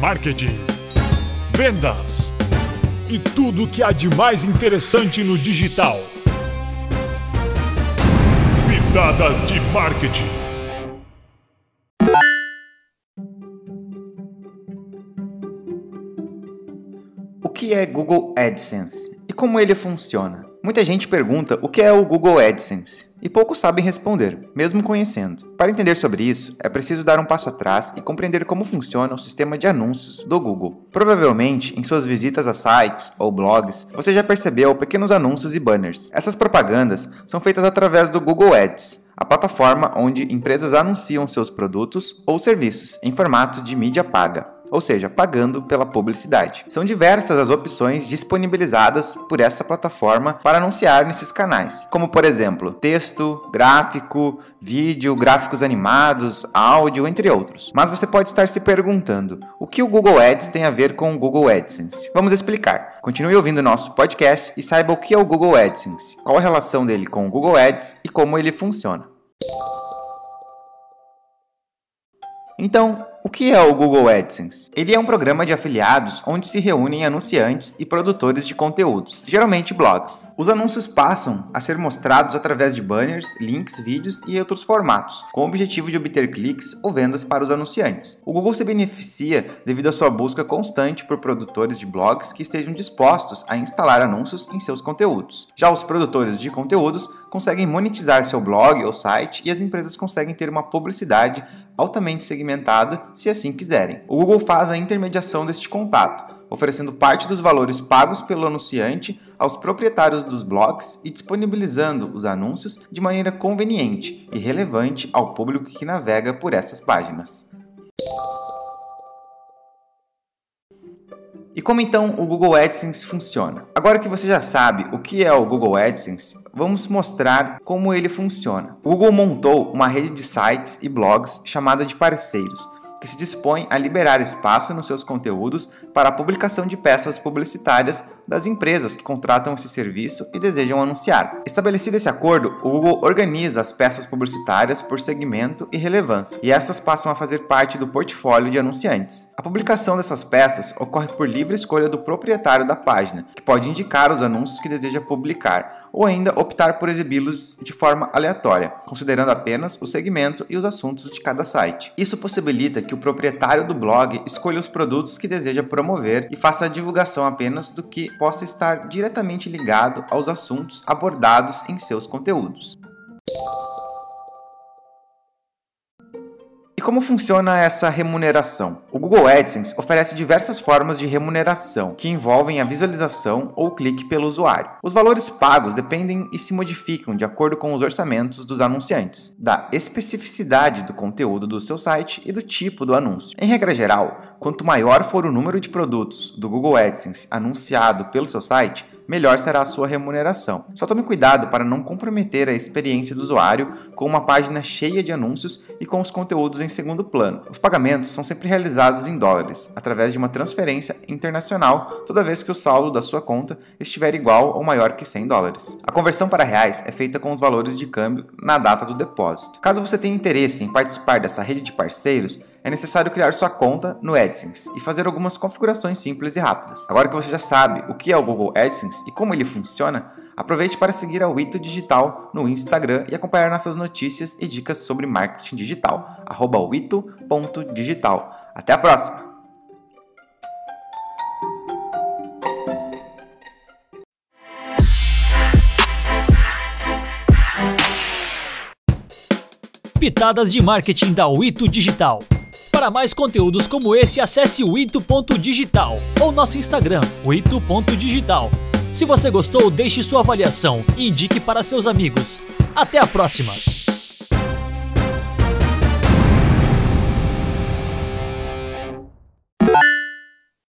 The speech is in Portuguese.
marketing, vendas e tudo o que há de mais interessante no digital. Pitadas de marketing. O que é Google AdSense e como ele funciona? Muita gente pergunta o que é o Google AdSense e poucos sabem responder, mesmo conhecendo. Para entender sobre isso, é preciso dar um passo atrás e compreender como funciona o sistema de anúncios do Google. Provavelmente, em suas visitas a sites ou blogs, você já percebeu pequenos anúncios e banners. Essas propagandas são feitas através do Google Ads, a plataforma onde empresas anunciam seus produtos ou serviços em formato de mídia paga ou seja, pagando pela publicidade. São diversas as opções disponibilizadas por essa plataforma para anunciar nesses canais, como por exemplo, texto, gráfico, vídeo, gráficos animados, áudio, entre outros. Mas você pode estar se perguntando: o que o Google Ads tem a ver com o Google AdSense? Vamos explicar. Continue ouvindo nosso podcast e saiba o que é o Google AdSense, qual a relação dele com o Google Ads e como ele funciona. Então, o que é o Google AdSense? Ele é um programa de afiliados onde se reúnem anunciantes e produtores de conteúdos, geralmente blogs. Os anúncios passam a ser mostrados através de banners, links, vídeos e outros formatos, com o objetivo de obter cliques ou vendas para os anunciantes. O Google se beneficia devido à sua busca constante por produtores de blogs que estejam dispostos a instalar anúncios em seus conteúdos. Já os produtores de conteúdos conseguem monetizar seu blog ou site e as empresas conseguem ter uma publicidade altamente segmentada se assim quiserem. O Google faz a intermediação deste contato, oferecendo parte dos valores pagos pelo anunciante aos proprietários dos blogs e disponibilizando os anúncios de maneira conveniente e relevante ao público que navega por essas páginas. E como então o Google AdSense funciona? Agora que você já sabe o que é o Google AdSense, vamos mostrar como ele funciona. O Google montou uma rede de sites e blogs chamada de parceiros que se dispõe a liberar espaço nos seus conteúdos para a publicação de peças publicitárias das empresas que contratam esse serviço e desejam anunciar. Estabelecido esse acordo, o Google organiza as peças publicitárias por segmento e relevância, e essas passam a fazer parte do portfólio de anunciantes. A publicação dessas peças ocorre por livre escolha do proprietário da página, que pode indicar os anúncios que deseja publicar, ou ainda optar por exibi-los de forma aleatória, considerando apenas o segmento e os assuntos de cada site. Isso possibilita que o proprietário do blog escolha os produtos que deseja promover e faça a divulgação apenas do que possa estar diretamente ligado aos assuntos abordados em seus conteúdos. E como funciona essa remuneração? O Google AdSense oferece diversas formas de remuneração que envolvem a visualização ou clique pelo usuário. Os valores pagos dependem e se modificam de acordo com os orçamentos dos anunciantes, da especificidade do conteúdo do seu site e do tipo do anúncio. Em regra geral, quanto maior for o número de produtos do Google AdSense anunciado pelo seu site, melhor será a sua remuneração. Só tome cuidado para não comprometer a experiência do usuário com uma página cheia de anúncios e com os conteúdos em segundo plano. Os pagamentos são sempre realizados em dólares, através de uma transferência internacional toda vez que o saldo da sua conta estiver igual ou maior que 100 dólares. A conversão para reais é feita com os valores de câmbio na data do depósito. Caso você tenha interesse em participar dessa rede de parceiros, é necessário criar sua conta no AdSense e fazer algumas configurações simples e rápidas. Agora que você já sabe o que é o Google AdSense e como ele funciona, aproveite para seguir a Wito Digital no Instagram e acompanhar nossas notícias e dicas sobre marketing digital. wito.digital. Até a próxima! Pitadas de marketing da Wito Digital. Para mais conteúdos como esse, acesse o ito.digital ou nosso Instagram, o ito.digital. Se você gostou, deixe sua avaliação e indique para seus amigos. Até a próxima!